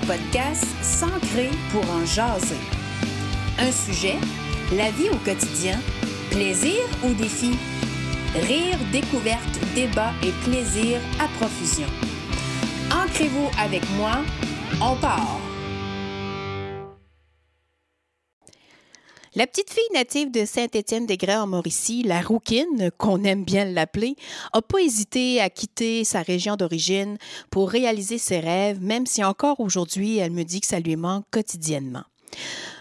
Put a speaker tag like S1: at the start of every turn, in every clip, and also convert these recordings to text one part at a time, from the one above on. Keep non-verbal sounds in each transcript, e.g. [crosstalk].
S1: podcast S'ancrer pour en jaser. Un sujet, la vie au quotidien, plaisir ou défi, rire, découverte, débat et plaisir à profusion. Ancrez-vous avec moi, on part. La petite fille native de Saint-Étienne-des-Grès en Mauricie, la Rouquine, qu'on aime bien l'appeler, n'a pas hésité à quitter sa région d'origine pour réaliser ses rêves, même si encore aujourd'hui, elle me dit que ça lui manque quotidiennement.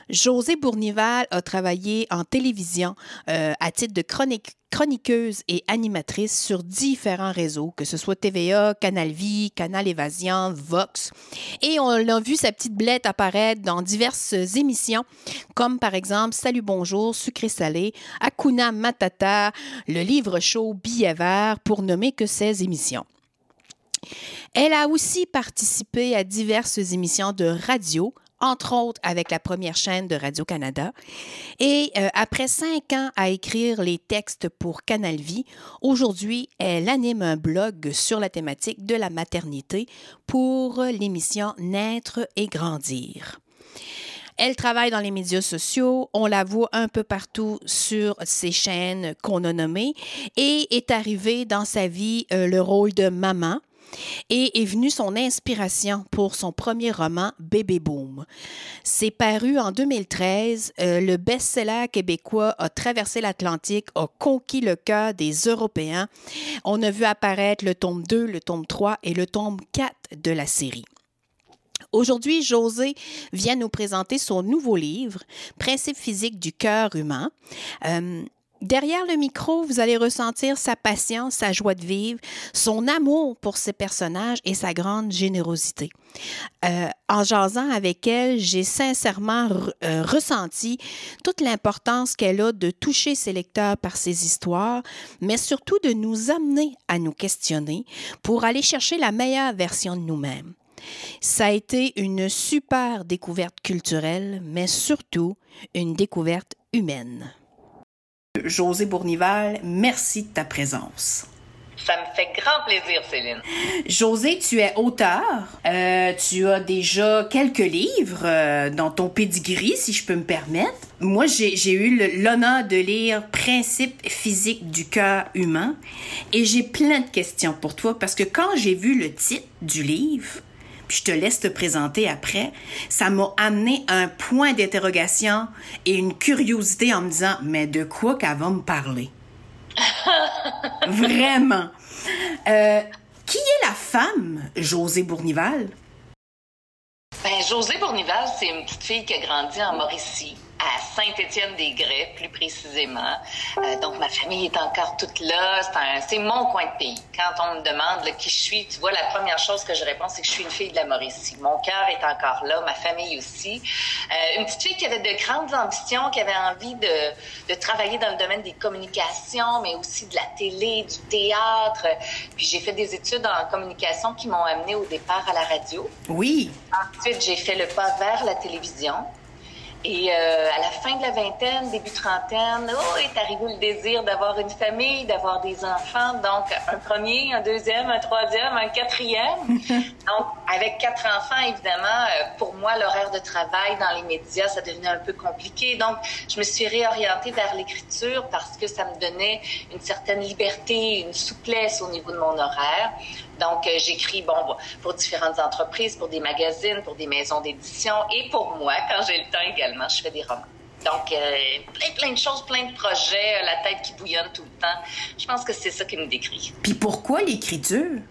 S1: Josée Bournival a travaillé en télévision euh, à titre de chroniqueuse et animatrice sur différents réseaux, que ce soit TVA, Canal Vie, Canal Évasion, Vox. Et on a vu sa petite blette apparaître dans diverses émissions, comme par exemple Salut Bonjour, Sucré Salé, Akuna Matata, le livre show Billet vert, pour nommer que ces émissions. Elle a aussi participé à diverses émissions de radio, entre autres avec la première chaîne de Radio-Canada. Et euh, après cinq ans à écrire les textes pour Canal Vie, aujourd'hui, elle anime un blog sur la thématique de la maternité pour l'émission Naître et grandir. Elle travaille dans les médias sociaux, on la voit un peu partout sur ces chaînes qu'on a nommées et est arrivée dans sa vie euh, le rôle de maman et est venue son inspiration pour son premier roman Bébé Boom. C'est paru en 2013. Euh, le best-seller québécois a traversé l'Atlantique, a conquis le cœur des Européens. On a vu apparaître le tome 2, le tome 3 et le tome 4 de la série. Aujourd'hui, José vient nous présenter son nouveau livre, Principe physique du cœur humain. Euh, Derrière le micro, vous allez ressentir sa patience, sa joie de vivre, son amour pour ses personnages et sa grande générosité. Euh, en jasant avec elle, j'ai sincèrement euh, ressenti toute l'importance qu'elle a de toucher ses lecteurs par ses histoires, mais surtout de nous amener à nous questionner pour aller chercher la meilleure version de nous-mêmes. Ça a été une super découverte culturelle, mais surtout une découverte humaine. José Bournival, merci de ta présence.
S2: Ça me fait grand plaisir, Céline.
S1: José, tu es auteur. Euh, tu as déjà quelques livres euh, dans ton pedigree, si je peux me permettre. Moi, j'ai eu l'honneur de lire Principe physique du cœur humain et j'ai plein de questions pour toi parce que quand j'ai vu le titre du livre, je te laisse te présenter après, ça m'a amené un point d'interrogation et une curiosité en me disant, mais de quoi qu'elle va me parler? [laughs] Vraiment. Euh, qui est la femme, José Bournival?
S2: Ben, José Bournival, c'est une petite fille qui a grandi en Mauricie à Saint-Étienne-des-Grès, plus précisément. Euh, donc, ma famille est encore toute là. C'est mon coin de pays. Quand on me demande qui je suis, tu vois, la première chose que je réponds, c'est que je suis une fille de la Mauricie. Mon cœur est encore là, ma famille aussi. Euh, une petite fille qui avait de grandes ambitions, qui avait envie de, de travailler dans le domaine des communications, mais aussi de la télé, du théâtre. Puis j'ai fait des études en communication qui m'ont amené au départ à la radio.
S1: Oui.
S2: Ensuite, j'ai fait le pas vers la télévision. Et euh, à la fin de la vingtaine, début trentaine, oh, est arrivé le désir d'avoir une famille, d'avoir des enfants. Donc, un premier, un deuxième, un troisième, un quatrième. [laughs] Donc, avec quatre enfants, évidemment, euh, pour moi, l'horaire de travail dans les médias, ça devenait un peu compliqué. Donc, je me suis réorientée vers l'écriture parce que ça me donnait une certaine liberté, une souplesse au niveau de mon horaire. Donc, euh, j'écris bon, pour différentes entreprises, pour des magazines, pour des maisons d'édition et pour moi, quand j'ai le temps également, je fais des romans. Donc, euh, plein, plein de choses, plein de projets, euh, la tête qui bouillonne tout le temps. Je pense que c'est ça qui me décrit.
S1: Puis pourquoi l'écriture?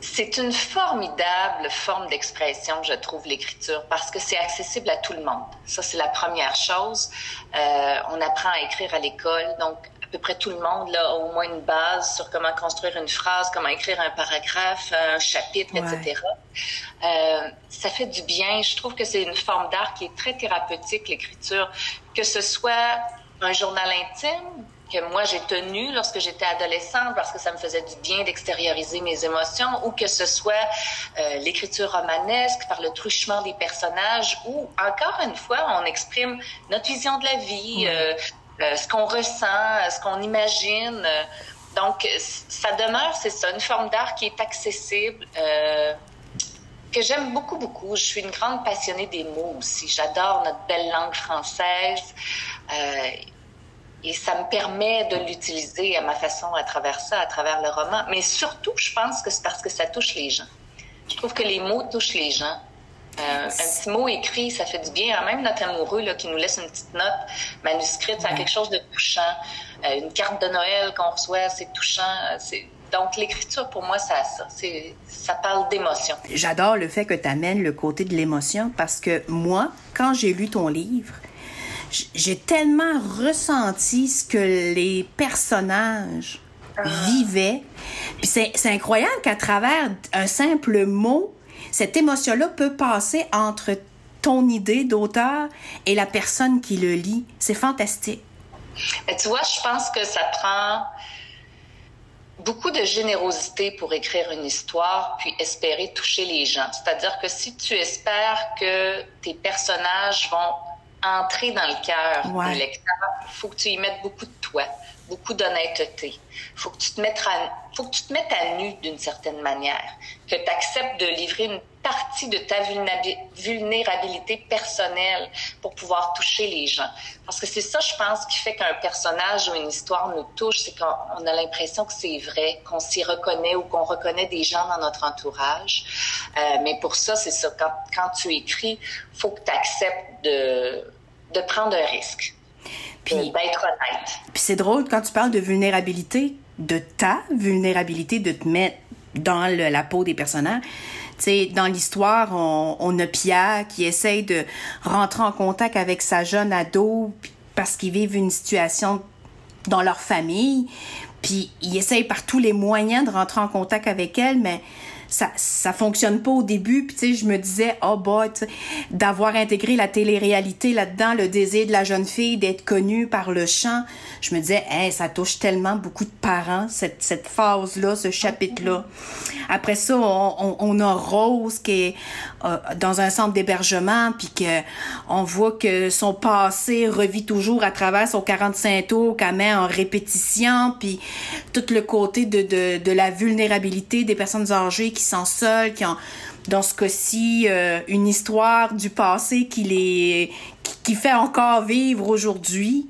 S2: C'est une formidable forme d'expression, je trouve, l'écriture, parce que c'est accessible à tout le monde. Ça, c'est la première chose. on apprend à écrire à l'école, donc à peu près tout le monde là, a au moins une base sur comment construire une phrase, comment écrire un paragraphe, un chapitre, etc. Euh, ça fait du bien. Je trouve que c'est une forme d'art qui est très thérapeutique, l'écriture, que ce soit un journal intime que moi j'ai tenu lorsque j'étais adolescente parce que ça me faisait du bien d'extérioriser mes émotions ou que ce soit euh, l'écriture romanesque par le truchement des personnages ou encore une fois on exprime notre vision de la vie, euh, ce qu'on ressent, euh, ce qu'on imagine. Euh, donc, ça demeure, c'est ça, une forme d'art qui est accessible. que j'aime beaucoup, beaucoup. Je suis une grande passionnée des mots aussi. J'adore notre belle langue française. Euh, et ça me permet de l'utiliser à ma façon à travers ça, à travers le roman. Mais surtout, je pense que c'est parce que ça touche les gens. Je trouve que les mots touchent les gens. Euh, un petit mot écrit, ça fait du bien. Même notre amoureux là, qui nous laisse une petite note manuscrite, ça a quelque chose de touchant. Euh, une carte de Noël qu'on reçoit, c'est touchant. C'est donc, l'écriture, pour moi, ça ça. Ça parle d'émotion.
S1: J'adore le fait que tu amènes le côté de l'émotion parce que moi, quand j'ai lu ton livre, j'ai tellement ressenti ce que les personnages ah. vivaient. Puis c'est incroyable qu'à travers un simple mot, cette émotion-là peut passer entre ton idée d'auteur et la personne qui le lit. C'est fantastique.
S2: Mais tu vois, je pense que ça prend beaucoup de générosité pour écrire une histoire, puis espérer toucher les gens. C'est-à-dire que si tu espères que tes personnages vont entrer dans le cœur du lecteur, il faut que tu y mettes beaucoup de toi, beaucoup d'honnêteté. Il faut que tu te mettes à, faut que tu te mettes à nu d'une certaine manière, que tu acceptes de livrer une partie de ta vulnérabilité personnelle pour pouvoir toucher les gens. Parce que c'est ça, je pense, qui fait qu'un personnage ou une histoire nous touche, c'est qu'on a l'impression que c'est vrai, qu'on s'y reconnaît ou qu'on reconnaît des gens dans notre entourage. Euh, mais pour ça, c'est ça, quand, tu écris, faut que tu acceptes de prendre un risque. Puis d'être honnête.
S1: Puis c'est drôle quand tu parles de vulnérabilité, de ta vulnérabilité, de te mettre dans la peau des personnages sais, dans l'histoire, on, on, a Pierre qui essaye de rentrer en contact avec sa jeune ado parce qu'ils vivent une situation dans leur famille. Puis il essaye par tous les moyens de rentrer en contact avec elle, mais ça ça fonctionne pas au début puis tu sais je me disais oh boy d'avoir intégré la télé-réalité là-dedans le désir de la jeune fille d'être connue par le chant je me disais hey, ça touche tellement beaucoup de parents cette cette phase là ce chapitre là après ça on, on, a Rose qui est euh, dans un centre d'hébergement puis que on voit que son passé revit toujours à travers son 45 tours qu'elle met en répétition puis tout le côté de, de, de la vulnérabilité des personnes âgées qui sont seuls, qui ont, dans ce cas-ci, euh, une histoire du passé qui les, qui, fait encore vivre aujourd'hui.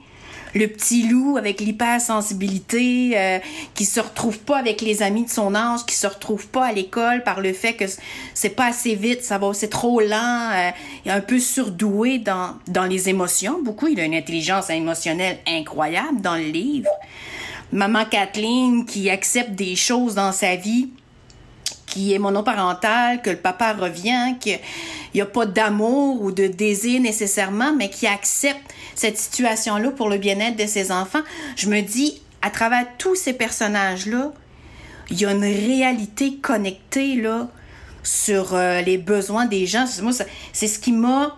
S1: Le petit loup avec l'hypersensibilité, euh, qui se retrouve pas avec les amis de son âge, qui se retrouve pas à l'école par le fait que c'est pas assez vite, ça va, c'est trop lent, euh, un peu surdoué dans, dans les émotions. Beaucoup, il a une intelligence émotionnelle incroyable dans le livre. Maman Kathleen qui accepte des choses dans sa vie qui est monoparental, que le papa revient, qu'il n'y a pas d'amour ou de désir nécessairement, mais qui accepte cette situation-là pour le bien-être de ses enfants, je me dis, à travers tous ces personnages-là, il y a une réalité connectée là, sur euh, les besoins des gens. C'est ce qui m'a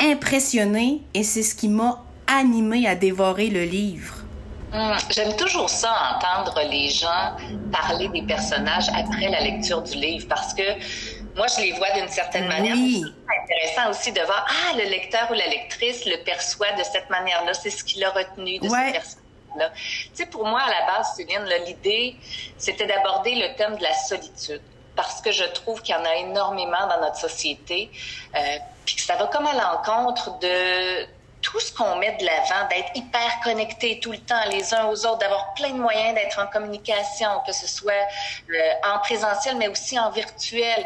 S1: impressionné et c'est ce qui m'a animé à dévorer le livre.
S2: Hum, j'aime toujours ça, entendre les gens parler des personnages après la lecture du livre, parce que moi, je les vois d'une certaine manière. C'est intéressant aussi de voir, ah, le lecteur ou la lectrice le perçoit de cette manière-là, c'est ce qu'il a retenu de cette personne-là. Tu sais, pour moi, à la base, Céline, l'idée, c'était d'aborder le thème de la solitude parce que je trouve qu'il y en a énormément dans notre société, euh, puis que ça va comme à l'encontre de tout ce qu'on met de l'avant, d'être hyper connecté tout le temps les uns aux autres, d'avoir plein de moyens d'être en communication, que ce soit euh, en présentiel, mais aussi en virtuel.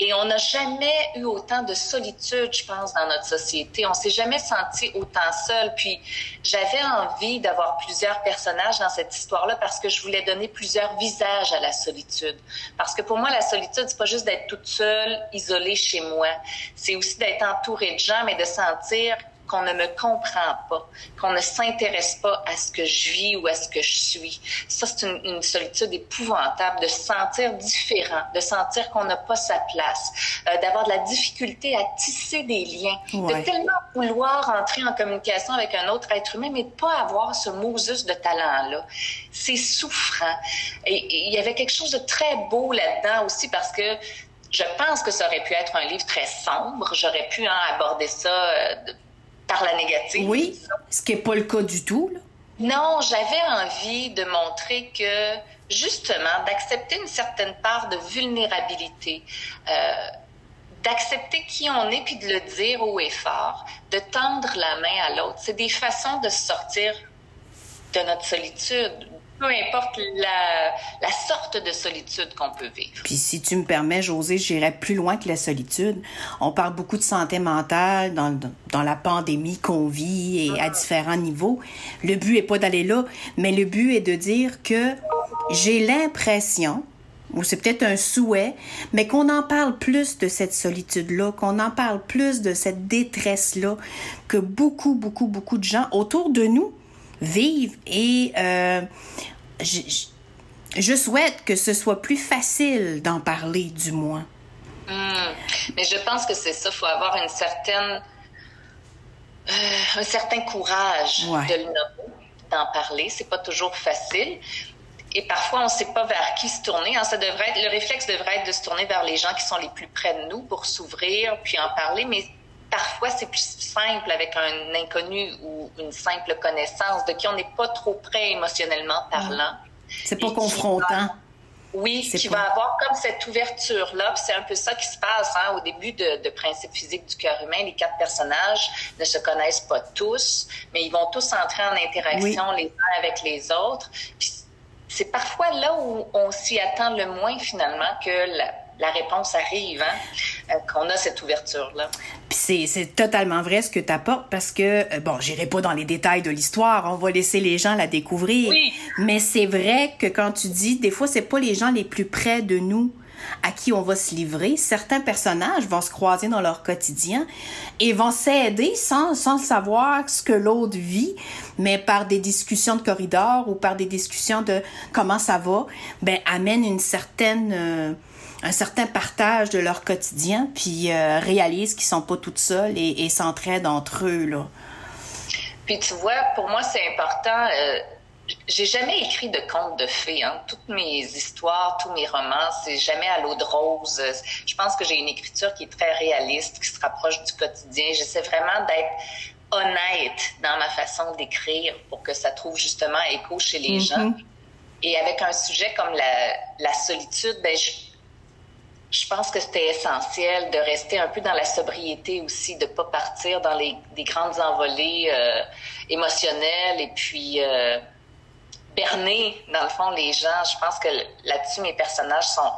S2: Et on n'a jamais eu autant de solitude, je pense, dans notre société. On s'est jamais senti autant seul. Puis j'avais envie d'avoir plusieurs personnages dans cette histoire-là parce que je voulais donner plusieurs visages à la solitude. Parce que pour moi, la solitude, c'est pas juste d'être toute seule, isolée chez moi. C'est aussi d'être entourée de gens, mais de sentir qu'on ne me comprend pas, qu'on ne s'intéresse pas à ce que je vis ou à ce que je suis. Ça, c'est une, solitude épouvantable de se sentir différent, de sentir qu'on n'a pas sa place, euh, d'avoir de la difficulté à tisser des liens, de tellement vouloir entrer en communication avec un autre être humain, mais pas avoir ce Moses de talent-là. C'est souffrant. Et il y avait quelque chose de très beau là-dedans aussi parce que je pense que ça aurait pu être un livre très sombre. J'aurais pu hein, aborder ça euh, par la négative.
S1: Oui, ce qui n'est pas le cas du tout.
S2: Non, j'avais envie de montrer que justement d'accepter une certaine part de vulnérabilité. Euh, d'accepter qui on est puis de le dire haut et fort, de tendre la main à l'autre. C'est des façons de sortir de notre solitude, peu importe la, sorte de solitude qu'on peut vivre.
S1: Puis si tu me permets, José, j'irai plus loin que la solitude. On parle beaucoup de santé mentale dans, dans la pandémie qu'on vit et à différents niveaux. Le but est pas d'aller là, mais le but est de dire que j'ai l'impression ou c'est peut-être un souhait, mais qu'on en parle plus de cette solitude-là, qu'on en parle plus de cette détresse-là, que beaucoup, beaucoup, beaucoup de gens autour de nous vivent. Et euh, je, souhaite que ce soit plus facile d'en parler, du moins.
S2: Hmm. Mais je pense que c'est ça, il faut avoir une certaine, euh, un certain courage de d'en parler. C'est pas toujours facile et parfois on ne sait pas vers qui se tourner. Hein. Ça devrait être, le réflexe devrait être de se tourner vers les gens qui sont les plus près de nous pour s'ouvrir puis en parler, mais parfois c'est plus simple avec un inconnu ou une simple connaissance de qui on n'est pas trop près émotionnellement parlant.
S1: C'est pas confrontant.
S2: oui, qui va avoir comme cette ouverture-là. C'est un peu ça qui se passe hein, au début de, de Principe physique du cœur humain. Les quatre personnages ne se connaissent pas tous, mais ils vont tous entrer en interaction les uns avec les autres. Puis c'est parfois là où on s'y attend le moins finalement que la, réponse arrive, hein, euh, qu'on a cette ouverture-là.
S1: C'est totalement vrai ce que tu apportes parce que, euh, bon, j'irai pas dans les détails de l'histoire, on va laisser les gens la découvrir. Oui. Mais c'est vrai que quand tu dis, des fois, c'est pas les gens les plus près de nous à qui on va se livrer. Certains personnages vont se croiser dans leur quotidien et vont s'aider sans, sans savoir ce que l'autre vit, mais par des discussions de corridor ou par des discussions de comment ça va, ben, amènent une certaine, euh, un certain partage de leur quotidien, puis euh, réalisent qu'ils sont pas toutes seules et, et s'entraident entre eux, là.
S2: Puis tu vois, pour moi, c'est important. Euh, j'ai jamais écrit de contes de fées. Hein. Toutes mes histoires, tous mes romans, c'est jamais à l'eau de rose. Je pense que j'ai une écriture qui est très réaliste, qui se rapproche du quotidien. J'essaie vraiment d'être honnête dans ma façon d'écrire pour que ça trouve justement écho chez les mm-hmm. gens. Et avec un sujet comme la, la solitude, ben je, je pense que c'était essentiel de rester un peu dans la sobriété aussi, de pas partir dans les des grandes envolées euh, émotionnelles et puis euh, berner, dans le fond, les gens. Je pense que là-dessus, mes personnages sont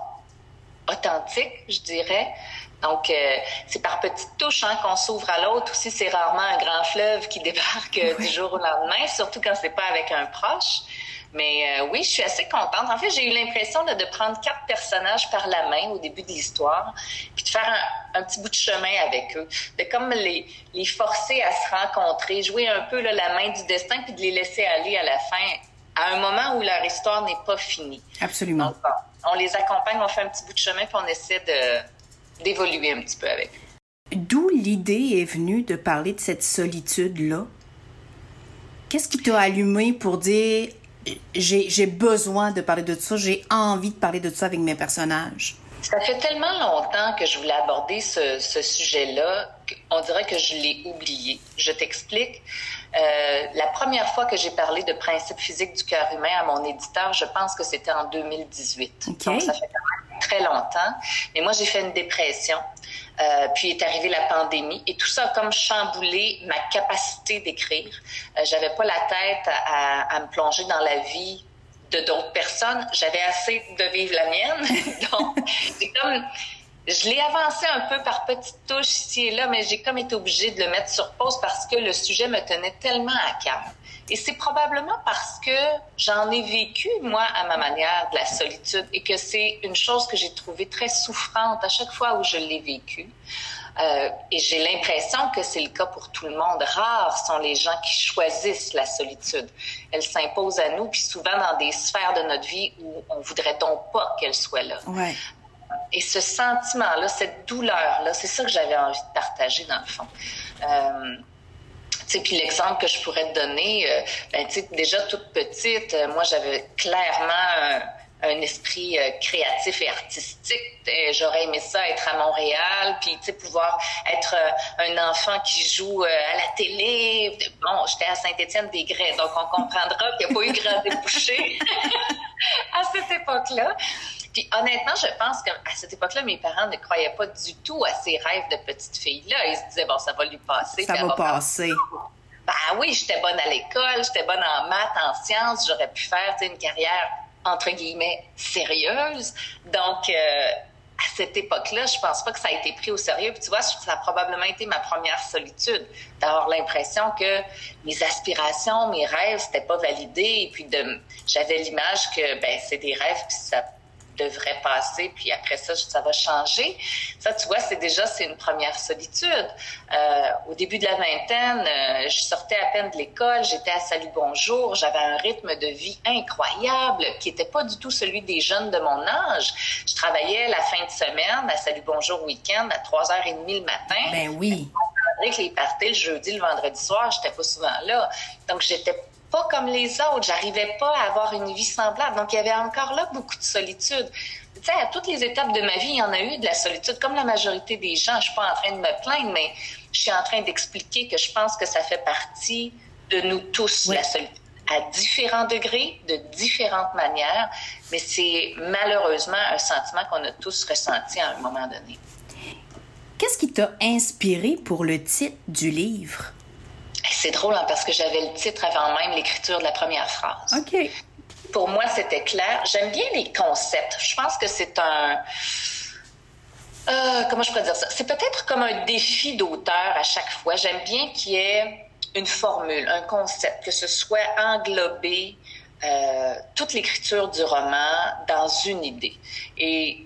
S2: authentiques, je dirais. Donc, euh, c'est par petites touches hein, qu'on s'ouvre à l'autre. Aussi, c'est rarement un grand fleuve qui [laughs] débarque euh, du jour au lendemain, surtout quand c'est pas avec un proche. Mais euh, oui, je suis assez contente. En fait, j'ai eu l'impression de, prendre quatre personnages par la main au début de l'histoire, puis de faire un, un, petit bout de chemin avec eux, de comme les, les forcer à se rencontrer, jouer un peu là, la main du destin, puis de les laisser aller à la fin à un moment où leur histoire n'est pas finie.
S1: Absolument.
S2: on les accompagne, on fait un petit bout de chemin, puis on essaie de, d'évoluer un petit peu avec.
S1: D'où l'idée est venue de parler de cette solitude-là? Qu'est-ce qui t'a allumé pour dire j'ai, besoin de parler de ça, j'ai envie de parler de ça avec mes personnages?
S2: Ça fait tellement longtemps que je voulais aborder ce, ce sujet-là, qu'on dirait que je l'ai oublié. Je t'explique. Euh, la première fois que j'ai parlé de principe physique du cœur humain à mon éditeur, je pense que c'était en 2018. Donc, ça fait quand même très longtemps. Mais moi, j'ai fait une dépression. Euh, puis est arrivée la pandémie et tout ça a comme chamboulé ma capacité d'écrire. Euh, J'avais pas la tête à, à, me plonger dans la vie de d'autres personnes. J'avais assez de vivre la mienne. [laughs] Donc, comme je l'ai avancé un peu par petites touches ici et là, mais j'ai comme été obligée de le mettre sur pause parce que le sujet me tenait tellement à cœur. Et c'est probablement parce que j'en ai vécu, moi, à ma manière, de la solitude et que c'est une chose que j'ai trouvée très souffrante à chaque fois où je l'ai vécue. Euh, et j'ai l'impression que c'est le cas pour tout le monde. Rares sont les gens qui choisissent la solitude. Elle s'impose à nous, puis souvent dans des sphères de notre vie où on voudrait donc pas qu'elle soit là.
S1: Ouais.
S2: Et ce sentiment-là, cette douleur-là, c'est ça que j'avais envie de partager dans le fond. Euh, puis l'exemple que je pourrais te donner, euh, ben, déjà toute petite, euh, moi j'avais clairement un, esprit euh, créatif et artistique. J'aurais aimé ça être à Montréal, puis pouvoir être euh, un enfant qui joue à la télé. Bon, j'étais à Saint-Étienne-des-Grès, donc on comprendra qu'il n'y a pas eu grand débouché [laughs] à cette époque-là. Puis honnêtement, je pense qu'à cette époque-là, mes parents ne croyaient pas du tout à ces rêves de petite fille-là. Ils se disaient, bon, ça va lui passer.
S1: Ça va passer.
S2: Ben oui, j'étais bonne à l'école, j'étais bonne en maths, en sciences, j'aurais pu faire une carrière entre guillemets sérieuse. Donc euh, à cette époque-là, je pense pas que ça a été pris au sérieux. Puis tu vois, ça a probablement été ma première solitude, d'avoir l'impression que mes aspirations, mes rêves, c'était pas validé. Et puis de, j'avais l'image que ben c'est des rêves, puis ça devrait passer, puis après ça, ça va changer. Ça, tu vois, c'est déjà, c'est une première solitude. Euh, au début de la vingtaine, euh, je sortais à peine de l'école, j'étais à Salut Bonjour, j'avais un rythme de vie incroyable qui n'était pas du tout celui des jeunes de mon âge. Je travaillais la fin de semaine à Salut Bonjour week-end à 3h30 le matin.
S1: Ben oui.
S2: Avec les parties le jeudi, le vendredi soir, j'étais pas souvent là. Donc, j'étais pas comme les autres. J'arrivais pas à avoir une vie semblable. Donc, il y avait encore là beaucoup de solitude. Tu sais, à toutes les étapes de ma vie, il y en a eu de la solitude, comme la majorité des gens. Je suis pas en train de me plaindre, mais je suis en train d'expliquer que je pense que ça fait partie de nous tous, la solitude à différents degrés, de différentes manières, mais c'est malheureusement un sentiment qu'on a tous ressenti à un moment donné.
S1: Qu'est-ce qui t'a inspiré pour le titre du livre?
S2: C'est drôle hein, parce que j'avais le titre avant même l'écriture de la première phrase.
S1: OK.
S2: Pour moi, c'était clair. J'aime bien les concepts. Je pense que c'est un. Euh, comment je pourrais dire ça? C'est peut-être comme un défi d'auteur à chaque fois. J'aime bien qu'il y ait une formule, un concept, que ce soit englobé euh, toute l'écriture du roman dans une idée. Et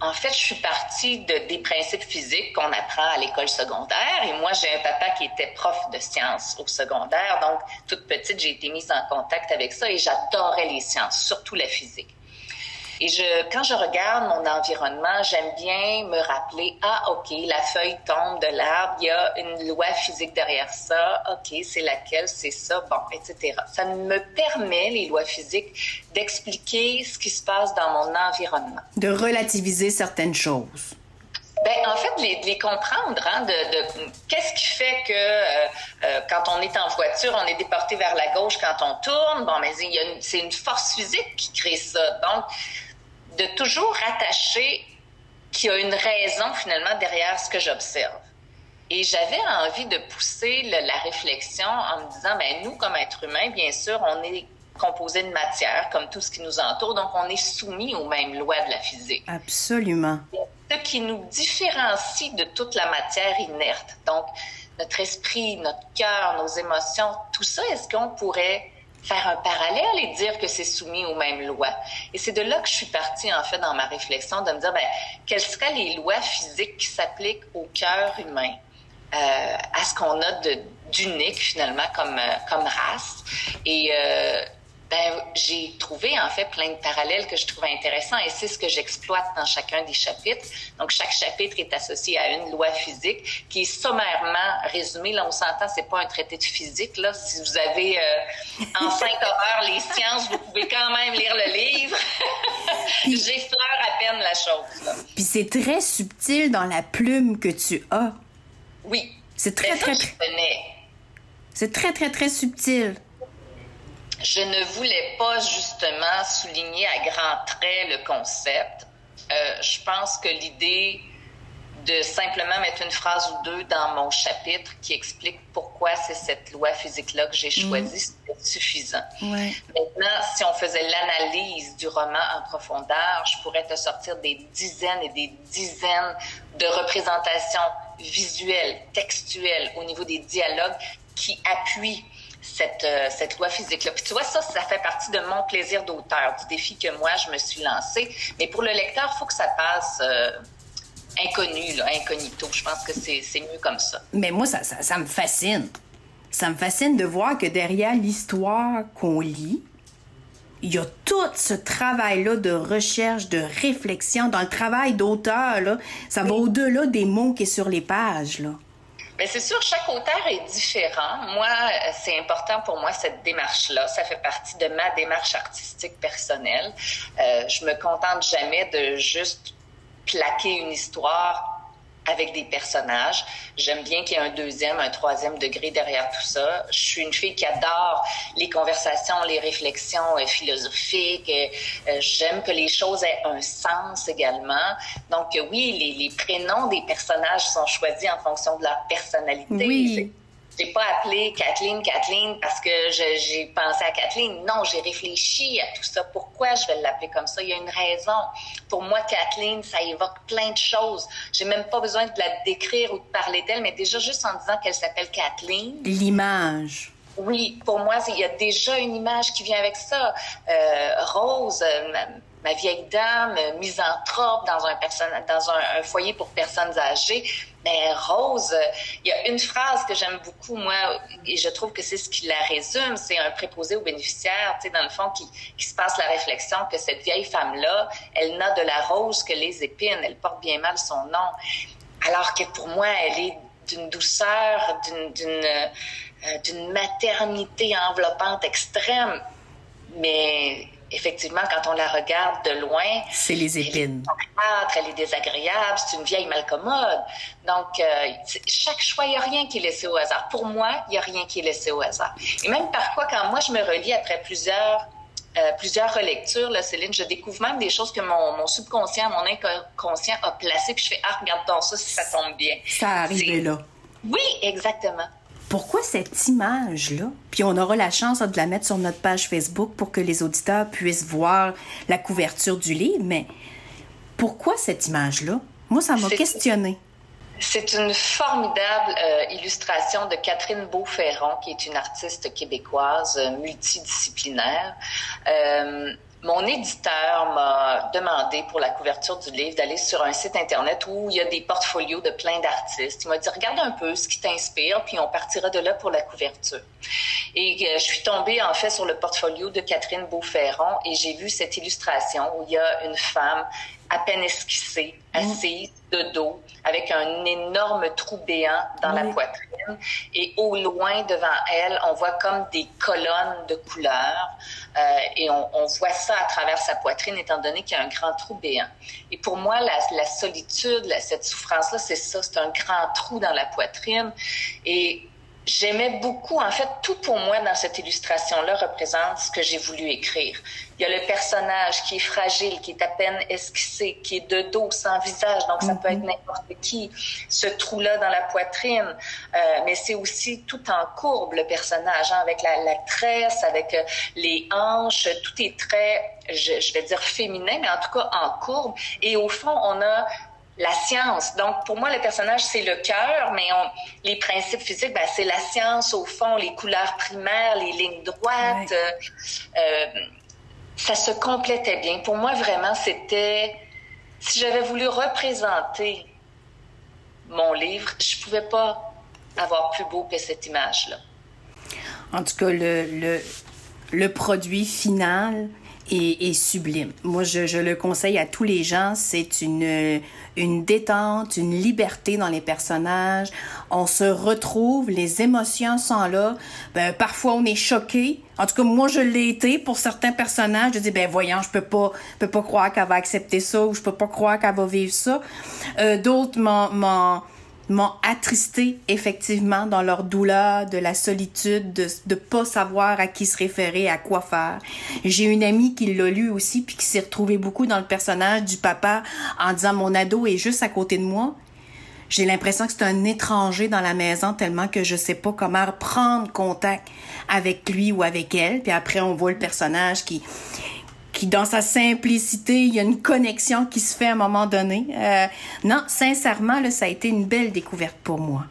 S2: en fait, je suis partie de, des principes physiques qu'on apprend à l'école secondaire. Et moi, j'ai un papa qui était prof de sciences au secondaire. Donc, toute petite, j'ai été mise en contact avec ça et j'adorais les sciences, surtout la physique. Et je, quand je regarde mon environnement, j'aime bien me rappeler, ah, OK, la feuille tombe de l'arbre, il y a une loi physique derrière ça, OK, c'est laquelle, c'est ça, bon, etc. Ça me permet, les lois physiques, d'expliquer ce qui se passe dans mon environnement.
S1: De relativiser certaines choses.
S2: Ben, en fait, les, les comprendre, hein, de, de qu'est-ce qui fait que euh, euh, quand on est en voiture, on est déporté vers la gauche quand on tourne. Bon, mais c'est une force physique qui crée ça. Donc, de toujours rattacher qu'il y a une raison finalement derrière ce que j'observe. Et j'avais envie de pousser la réflexion en me disant, ben nous, comme êtres humains, bien sûr, on est composé de matière, comme tout ce qui nous entoure, donc on est soumis aux mêmes lois de la physique.
S1: Absolument.
S2: Ce qui nous différencie de toute la matière inerte, donc notre esprit, notre cœur, nos émotions, tout ça, est-ce qu'on pourrait faire un parallèle et dire que c'est soumis aux mêmes lois. Et c'est de là que je suis partie, en fait, dans ma réflexion, de me dire, ben, quelles seraient les lois physiques qui s'appliquent au cœur humain, euh, à ce qu'on a d'unique, finalement, comme, euh, comme race. Et euh, ben, j'ai trouvé en fait plein de parallèles que je trouvais intéressants et c'est ce que j'exploite dans chacun des chapitres. Donc chaque chapitre est associé à une loi physique qui est sommairement résumée. Là, on s'entend, c'est pas un traité de physique. Là, si vous avez euh, en cinq heures les sciences, vous pouvez quand même lire le livre. [laughs] J'effleure à peine la chose.
S1: Puis c'est très subtil dans la plume que tu as.
S2: Oui.
S1: C'est très, très, très. C'est très, très, très subtil
S2: je ne voulais pas justement souligner à grands traits le concept. Euh, je pense que l'idée de simplement mettre une phrase ou deux dans mon chapitre qui explique pourquoi c'est cette loi physique-là que j'ai choisie, c'était suffisant. Maintenant, si on faisait l'analyse du roman en profondeur, je pourrais te sortir des dizaines et des dizaines de représentations visuelles, textuelles au niveau des dialogues qui appuient cette, euh, cette loi physique-là. Puis tu vois, ça, ça fait partie de mon plaisir d'auteur, du défi que moi, je me suis lancé. Mais pour le lecteur, il faut que ça passe euh, inconnu, là, incognito. Je pense que c'est mieux comme ça.
S1: Mais moi, ça, ça, ça me fascine. Ça me fascine de voir que derrière l'histoire qu'on lit, il y a tout ce travail-là de recherche, de réflexion, dans le travail d'auteur, là. Ça va au-delà des mots qui sont sur les pages, là.
S2: Mais c'est sûr, chaque auteur est différent. Moi, c'est important pour moi cette démarche-là. Ça fait partie de ma démarche artistique personnelle. Euh, je me contente jamais de juste plaquer une histoire avec des personnages. J'aime bien qu'il y ait un deuxième, un troisième degré derrière tout ça. Je suis une fille qui adore les conversations, les réflexions euh, philosophiques. Euh, J'aime que les choses aient un sens également. Donc euh, oui, les, les, prénoms des personnages sont choisis en fonction de leur personnalité.
S1: Oui.
S2: J'ai pas appelé Kathleen Kathleen parce que j'ai pensé à Kathleen. Non, j'ai réfléchi à tout ça. Pourquoi je vais l'appeler comme ça? Il y a une raison. Pour moi, Kathleen, ça évoque plein de choses. J'ai même pas besoin de la décrire ou de parler d'elle, mais déjà juste en disant qu'elle s'appelle Kathleen.
S1: L'image.
S2: Oui, pour moi, il y a déjà une image qui vient avec ça. Euh, Rose, ma, vieille dame, misanthrope dans un, dans un, foyer pour personnes âgées. Mais Rose, il y a une phrase que j'aime beaucoup, moi, et je trouve que c'est ce qui la résume, c'est un préposé au bénéficiaire, tu sais, dans le fond, qui, qui se passe la réflexion que cette vieille femme-là, elle n'a de la rose que les épines, elle porte bien mal son nom. Alors que pour moi, elle est d'une douceur, d'une euh, maternité enveloppante extrême. Mais effectivement, quand on la regarde de loin,
S1: c'est les épines.
S2: Elle est, elle est désagréable, c'est une vieille malcommode. Donc, euh, chaque choix, il n'y a rien qui est laissé au hasard. Pour moi, il n'y a rien qui est laissé au hasard. Et même parfois, quand moi, je me relis après plusieurs euh, plusieurs relectures, là, Céline, je découvre même des choses que mon, mon subconscient, mon inconscient a placées, puis je fais Ah, regarde donc ça si ça tombe bien.
S1: Ça arrive là.
S2: Oui, exactement
S1: pourquoi cette image-là? Puis on aura la chance de la mettre sur notre page Facebook pour que les auditeurs puissent voir la couverture du livre, mais pourquoi cette image-là? Moi, ça m'a questionné.
S2: C'est une formidable euh, illustration de Catherine Beauferron, qui est une artiste québécoise euh, multidisciplinaire. Euh, mon éditeur m'a demandé pour la couverture du livre d'aller sur un site internet où il y a des portfolios de plein d'artistes. Il m'a dit regarde un peu ce qui t'inspire, puis on partira de là pour la couverture. Et euh, je suis tombée en fait sur le portfolio de Catherine Beauferron et j'ai vu cette illustration où il y a une femme à peine esquissée, mm. assise de dos, avec un énorme trou béant dans la poitrine. Et au loin, devant elle, on voit comme des colonnes de couleurs. Euh, et on, on, voit ça à travers sa poitrine, étant donné qu'il y a un grand trou béant. Et pour moi, la, la solitude, cette souffrance-là, c'est ça, c'est un grand trou dans la poitrine. Et j'aimais beaucoup, en fait, tout pour moi dans cette illustration-là représente ce que j'ai voulu écrire. Il y a le personnage qui est fragile, qui est à peine esquissé, qui est de dos, sans visage, donc ça peut être mhm. n'importe qui. Ce trou-là dans la poitrine, euh, mais c'est aussi tout en courbe le personnage, hein, avec la, la, tresse, avec euh, les hanches, tout est très, je, je vais dire féminin, mais en tout cas en courbe. Et au fond, on a la science. Donc, pour moi, le personnage, c'est le cœur, mais on, les principes physiques, ben, c'est la science au fond, les couleurs primaires, les lignes droites. Euh, euh, ça se complétait bien. Pour moi, vraiment, c'était... Si j'avais voulu représenter mon livre, je pouvais pas avoir plus beau que cette image-là.
S1: En tout cas, le, le, le produit final est, est sublime. Moi, je, je, le conseille à tous les gens. C'est une, une détente, une liberté dans les personnages. On se retrouve, les émotions sont là. Ben, parfois, on est choqué. En tout cas, moi, je l'ai été pour certains personnages. Je dis, ben voyons, je peux pas, peux pas croire qu'elle va accepter ça ou je peux pas croire qu'elle va vivre ça. Euh, D'autres m'ont m'ont attristé effectivement dans leur douleur, de la solitude, de ne pas savoir à qui se référer, à quoi faire. J'ai une amie qui l'a lu aussi, puis qui s'est retrouvée beaucoup dans le personnage du papa en disant mon ado est juste à côté de moi. J'ai l'impression que c'est un étranger dans la maison tellement que je sais pas comment prendre contact avec lui ou avec elle. Puis après, on voit le personnage qui, qui, dans sa simplicité, il y a une connexion qui se fait à un moment donné. Euh, non, sincèrement, là, ça a été une belle découverte pour moi.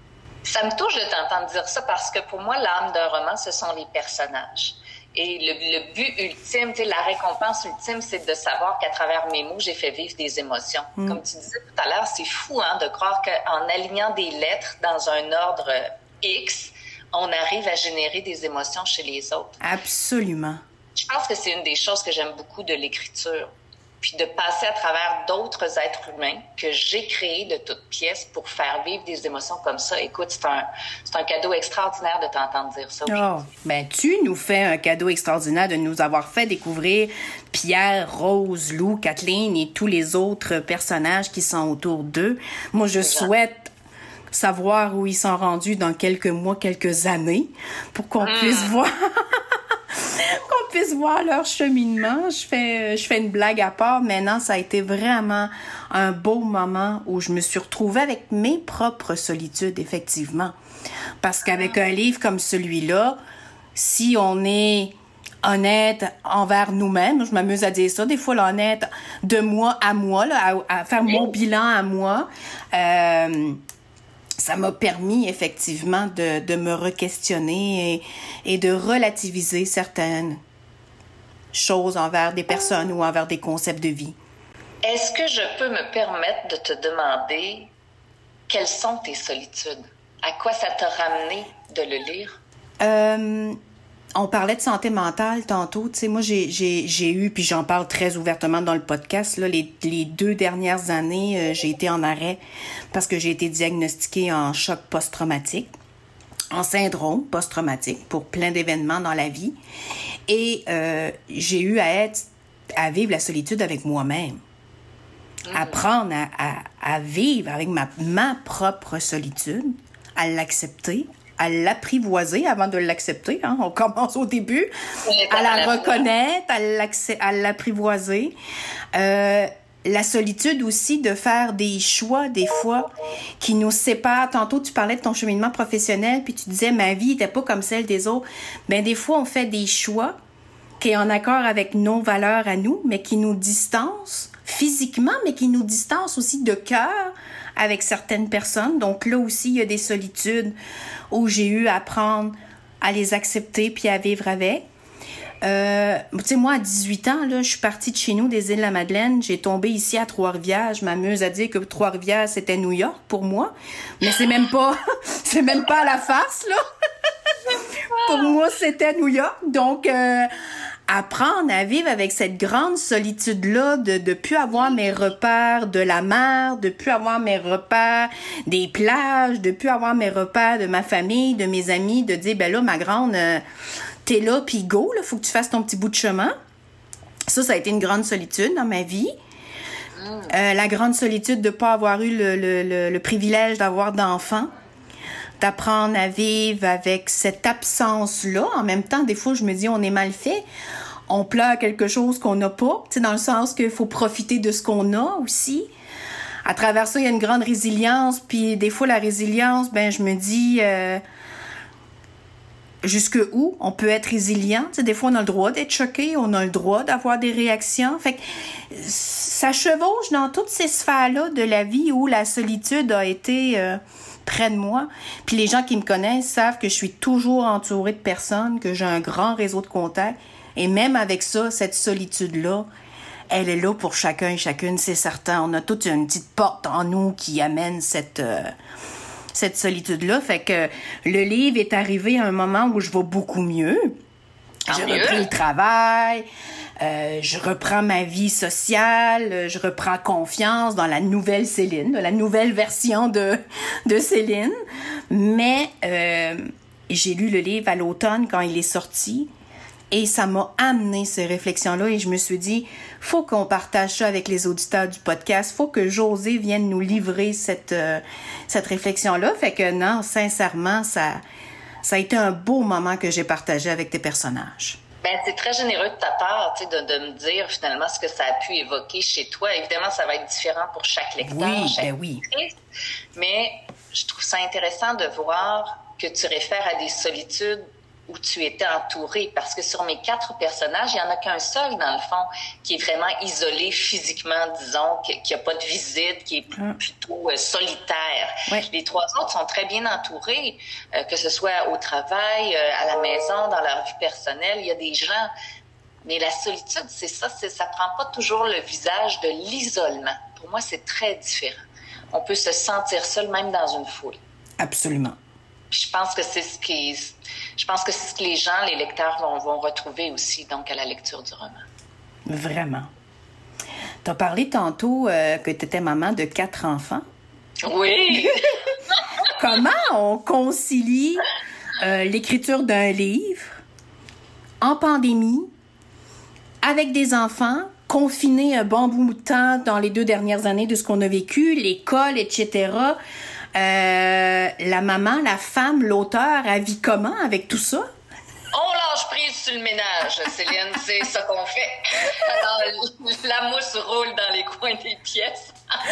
S2: Ça me touche de t'entendre dire ça parce que pour moi, l'âme d'un roman, ce sont les personnages. Et le, le but ultime, la récompense ultime, c'est de savoir qu'à travers mes mots, j'ai fait vivre des émotions. Mm. Comme tu disais tout à l'heure, c'est fou hein, de croire qu'en alignant des lettres dans un ordre X, on arrive à générer des émotions chez les autres.
S1: Absolument.
S2: Je pense que c'est une des choses que j'aime beaucoup de l'écriture. puis de passer à travers d'autres êtres humains que j'ai créés de toutes pièces pour faire vivre des émotions comme ça. Écoute, c'est un, c'est un cadeau extraordinaire de t'entendre dire ça.
S1: Oh, ben tu nous fais un cadeau extraordinaire de nous avoir fait découvrir Pierre, Rose, Lou, Kathleen et tous les autres personnages qui sont autour d'eux. Moi, je souhaite savoir où ils sont rendus dans quelques mois, quelques années, pour qu'on hmm. puisse voir [laughs] qu'on puisse voir leur cheminement. Je fais, je fais une blague à part. Maintenant, ça a été vraiment un beau moment où je me suis retrouvée avec mes propres solitudes, effectivement. Parce qu'avec un livre comme celui-là, si on est honnête envers nous-mêmes, je m'amuse à dire ça, des fois l'honnête de moi à moi, là, à, faire mon bilan à moi, euh, ça m'a permis effectivement de, de me re-questionner et, et, de relativiser certaines choses envers des personnes ou envers des concepts de vie.
S2: Est-ce que je peux me permettre de te demander quelles sont tes solitudes? À quoi ça t'a ramené de le lire?
S1: Euh, on parlait de santé mentale tantôt. Tu sais, moi, j'ai eu, puis j'en parle très ouvertement dans le podcast, là, les, les deux dernières années, euh, j'ai été en arrêt parce que j'ai été diagnostiquée en choc post-traumatique, en syndrome post-traumatique pour plein d'événements dans la vie. Et euh, j'ai eu à être, à vivre la solitude avec moi-même. Mmh. Apprendre à, à, à, vivre avec ma, ma propre solitude, à l'accepter, à l'apprivoiser avant de l'accepter. Hein. On commence au début, à la reconnaître, à l'apprivoiser. Euh, la solitude aussi de faire des choix des fois qui nous séparent. Tantôt tu parlais de ton cheminement professionnel puis tu disais ma vie n'était pas comme celle des autres. Ben des fois on fait des choix qui est en accord avec nos valeurs à nous, mais qui nous distancent physiquement, mais qui nous distancent aussi de cœur avec certaines personnes. Donc là aussi, il y a des solitudes où j'ai eu à apprendre à les accepter puis à vivre avec. Euh, tu sais, moi, à 18 ans, là, je suis partie de chez nous, des îles de la Madeleine. J'ai tombé ici à Trois-Rivières. Je m'amuse à dire que Trois-Rivières, c'était New York pour moi. Mais c'est même pas, [laughs] c'est même pas la face, là. [laughs] pour moi, c'était New York. Donc, euh, apprendre à vivre avec cette grande solitude-là, de ne plus avoir mes repères de la mer, de plus avoir mes repères des plages, de plus avoir mes repères de ma famille, de mes amis, de dire, ben là, ma grande, euh, t'es là, puis go, là, faut que tu fasses ton petit bout de chemin. Ça, ça a été une grande solitude dans ma vie. Mm. Euh, la grande solitude de ne pas avoir eu le, le, le privilège d'avoir d'enfants d'apprendre à vivre avec cette absence-là. En même temps, des fois, je me dis, on est mal fait. On pleure quelque chose qu'on n'a pas, dans le sens qu'il faut profiter de ce qu'on a aussi. À travers ça, il y a une grande résilience, puis des fois, la résilience, ben, je me dis, euh, jusque où on peut être résilient. Tu des fois, on a le droit d'être choqué, on a le droit d'avoir des réactions. Fait que ça chevauche dans toutes ces sphères-là de la vie où la solitude a été euh, près de moi. Puis les gens qui me connaissent savent que je suis toujours entourée de personnes, que j'ai un grand réseau de contacts. Et même avec ça, cette solitude-là, elle est là pour chacun et chacune, c'est certain. On a toute une petite porte en nous qui amène cette, euh, cette solitude-là. Fait que le livre est arrivé à un moment où je vais beaucoup mieux. J'ai repris le travail, euh, je reprends ma vie sociale, je reprends confiance dans la nouvelle Céline, la nouvelle version de, de Céline. Mais euh, j'ai lu le livre à l'automne quand il est sorti et ça m'a amené ces réflexions-là et je me suis dit, faut qu'on partage ça avec les auditeurs du podcast, faut que José vienne nous livrer cette, euh, cette réflexion-là. Fait que non, sincèrement, ça, ça a été un beau moment que j'ai partagé avec tes personnages.
S2: Ben, c'est très généreux de ta part de, de me dire finalement ce que ça a pu évoquer chez toi. Évidemment, ça va être différent pour chaque lecteur,
S1: oui,
S2: chaque
S1: ben oui.
S2: mais je trouve ça intéressant de voir que tu réfères à des solitudes où tu étais entouré. Parce que sur mes quatre personnages, il n'y en a qu'un seul, dans le fond, qui est vraiment isolé physiquement, disons, qui n'a pas de visite, qui est ah. plutôt euh, solitaire. Les trois autres sont très bien entourés, euh, que ce soit au travail, euh, à la maison, dans leur vie personnelle. Il y a des gens. Mais la solitude, c'est ça, ça prend pas toujours le visage de l'isolement. Pour moi, c'est très différent. On peut se sentir seul même dans une foule.
S1: Absolument.
S2: Je pense que c'est ce qui je pense que c'est ce que les gens, les lecteurs vont, vont retrouver aussi donc à la lecture du roman.
S1: Vraiment. Tu as parlé tantôt euh, que tu étais maman de quatre enfants.
S2: Oui. [laughs]
S1: Comment on concilie euh, l'écriture d'un livre en pandémie avec des enfants confinés un bon bout de temps dans les deux dernières années de ce qu'on a vécu, l'école, etc. Euh, la maman, la femme, l'auteur, a vit comment avec tout ça?
S2: On lâche prise sur le ménage, Céline, [laughs] c'est ça qu'on fait. la mousse roule dans les coins des pièces. [laughs]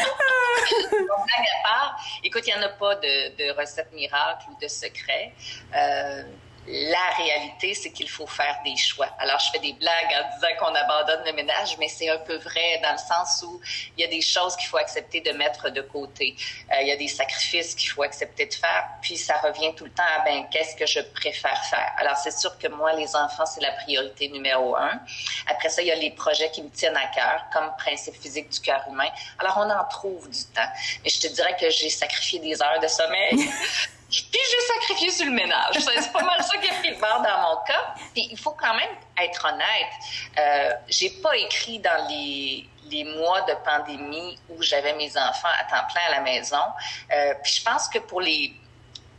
S2: écoute, il n'y en a pas de, de recette miracle ou de secret. Euh, la réalité, c'est qu'il faut faire des choix. Alors, je fais des blagues en disant qu'on abandonne le ménage, mais c'est un peu vrai dans le sens où il y a des choses qu'il faut accepter de mettre de côté. Euh, il y a des sacrifices qu'il faut accepter de faire, puis ça revient tout le temps à, ben, qu'est-ce que je préfère faire? Alors, c'est sûr que moi, les enfants, c'est la priorité numéro un. Après ça, il y a les projets qui me tiennent à cœur, comme principe physique du cœur humain. Alors, on en trouve du temps. Mais je te dirais que j'ai sacrifié des heures de sommeil. [laughs] Puis j'ai sacrifié sur le ménage. C'est pas mal ça qui a pris le bord dans mon cas. Puis il faut quand même être honnête. Euh, j'ai pas écrit dans les, les mois de pandémie où j'avais mes enfants à temps plein à la maison. Euh, puis je pense que pour les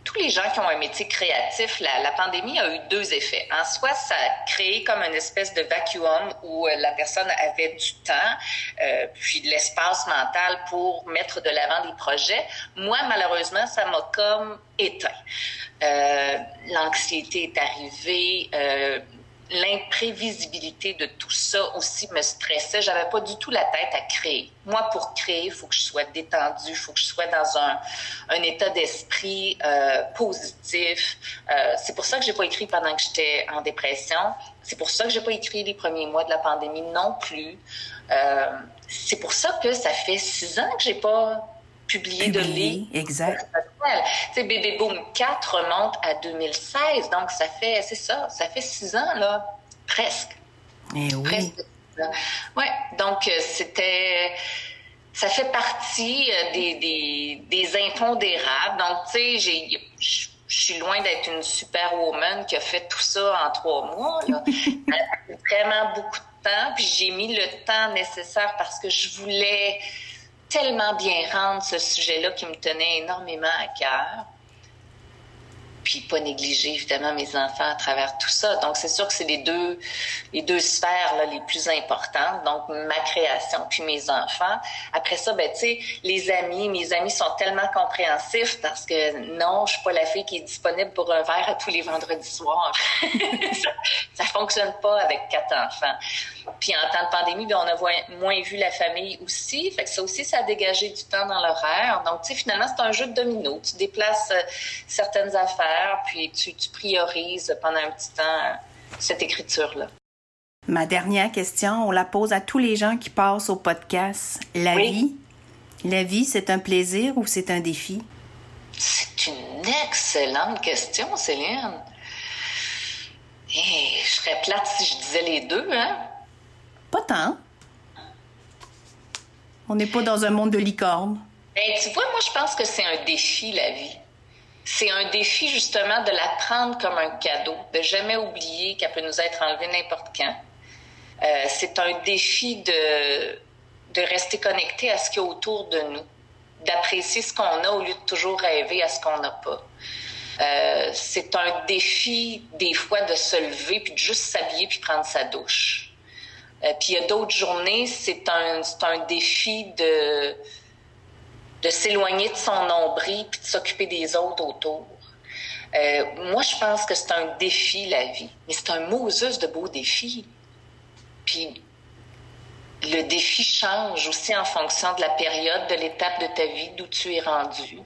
S2: tous les gens qui ont un métier créatif, la, pandémie a eu deux effets. En soi, ça a créé comme une espèce de vacuum où euh, la personne avait du temps, euh, puis de l'espace mental pour mettre de l'avant des projets. Moi, malheureusement, ça m'a comme éteint. Euh, L'anxiété est arrivée. Euh, l'imprévisibilité de tout ça aussi me stressait. J'avais pas du tout la tête à créer. Moi, pour créer, il faut que je sois détendue, il faut que je sois dans un, un état d'esprit euh, positif. Euh, c'est pour ça que j'ai pas écrit pendant que j'étais en dépression. C'est pour ça que j'ai pas écrit les premiers mois de la pandémie non plus. Euh, c'est pour ça que ça fait six ans que j'ai pas publié, de livre.
S1: Exact.
S2: Tu Bébé Boom 4 remonte à 2016, donc ça fait, c'est ça, ça fait six ans, là, presque.
S1: Eh oui. Presque.
S2: Ouais, donc euh, c'était ça fait partie euh, des, des, des impondérables. Donc, tu sais, je suis loin d'être une superwoman qui a fait tout ça en trois mois. Là. [laughs] vraiment beaucoup de temps. Puis j'ai mis le temps nécessaire parce que je voulais tellement bien rendre ce sujet-là qui me tenait énormément à cœur. Puis pas négliger évidemment mes enfants à travers tout ça. Donc c'est sûr que c'est les deux les deux sphères là, les plus importantes. Donc ma création puis mes enfants. Après ça, ben tu sais, les amis, mes amis sont tellement compréhensifs parce que non, je suis pas la fille qui est disponible pour un verre à tous les vendredis soirs. [laughs] ça, ça fonctionne pas avec quatre enfants. Puis en temps de pandémie, ben, on a moins vu la famille aussi. Fait que ça aussi, ça a dégagé du temps dans l'horaire. Donc, tu sais, finalement, c'est un jeu de domino. Tu déplaces euh, certaines affaires, puis tu, tu priorises pendant un petit temps euh, cette écriture-là.
S1: Ma dernière question, on la pose à tous les gens qui passent au podcast. La vie, la vie, c'est un plaisir ou c'est un défi?
S2: C'est une excellente question, Céline. Eh, je serais plate si je disais les deux, hein?
S1: On n'est pas dans un monde de licorne.
S2: Ben, tu vois, moi, je pense que c'est un défi, la vie. C'est un défi, justement, de la prendre comme un cadeau, de jamais oublier qu'elle peut nous être enlevée n'importe quand. Euh, c'est un défi de, de rester connecté à ce qu'il y a autour de nous, d'apprécier ce qu'on a au lieu de toujours rêver à ce qu'on n'a pas. Euh, c'est un défi, des fois, de se lever, puis de juste s'habiller, puis prendre sa douche. Euh, puis il y a d'autres journées, c'est un, un défi de, de s'éloigner de son nombril puis de s'occuper des autres autour. Euh, moi, je pense que c'est un défi, la vie. Mais c'est un Moses de beaux défis. Puis le défi change aussi en fonction de la période, de l'étape de ta vie, d'où tu es rendu.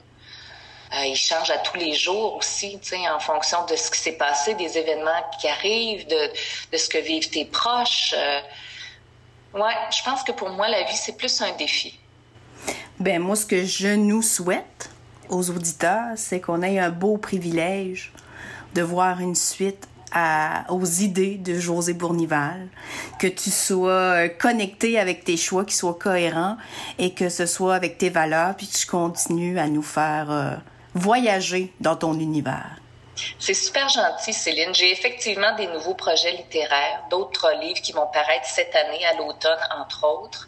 S2: Euh, il change à tous les jours aussi, en fonction de ce qui s'est passé, des événements qui arrivent, de, de ce que vivent tes proches. Ouais, je pense que pour moi, la vie, c'est plus un défi.
S1: Ben moi, ce que je nous souhaite aux auditeurs, c'est qu'on ait un beau privilège de voir une suite aux idées de José Bournival, que tu sois euh, connecté avec tes choix, qui soient cohérents et que ce soit avec tes valeurs, puis tu continues à nous faire euh, voyager dans ton univers.
S2: C'est super gentil, Céline. J'ai effectivement des nouveaux projets littéraires, d'autres livres qui vont paraître cette année, à l'automne, entre autres.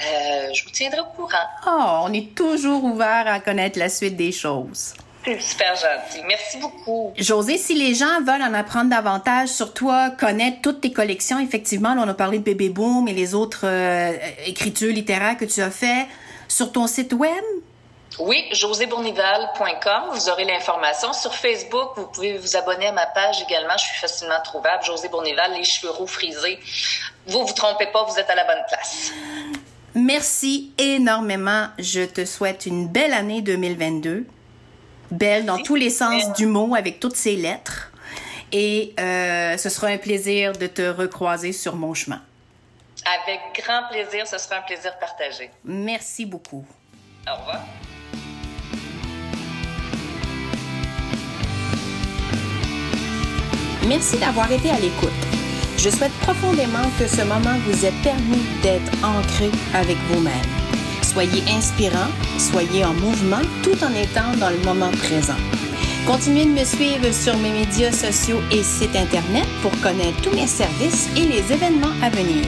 S2: Euh, je vous tiendrai au courant.
S1: Oh, on est toujours ouvert à connaître la suite des choses.
S2: C'est super gentil. Merci beaucoup.
S1: José, si les gens veulent en apprendre davantage sur toi, connaître toutes tes collections, effectivement, là, on a parlé de Bébé Boom et les autres euh, écritures littéraires que tu as fait sur ton site web?
S2: Oui, josébournival.com. Vous aurez l'information. Sur Facebook, vous pouvez vous abonner à ma page également. Je suis facilement trouvable. José Bournival, les cheveux roux frisés. Vous vous trompez pas, vous êtes à la bonne place.
S1: Merci énormément. Je te souhaite une belle année 2022 belle dans tous les sens du mot avec toutes ses lettres. Et euh, ce sera un plaisir de te recroiser sur mon chemin.
S2: Avec grand plaisir, ce sera un plaisir partagé.
S1: Merci beaucoup.
S2: Au revoir.
S1: Merci d'avoir été à l'écoute. Je souhaite profondément que ce moment vous ait permis d'être ancré avec vous-même. Soyez inspirant, soyez en mouvement tout en étant dans le moment présent. Continuez de me suivre sur mes médias sociaux et site internet pour connaître tous mes services et les événements à venir.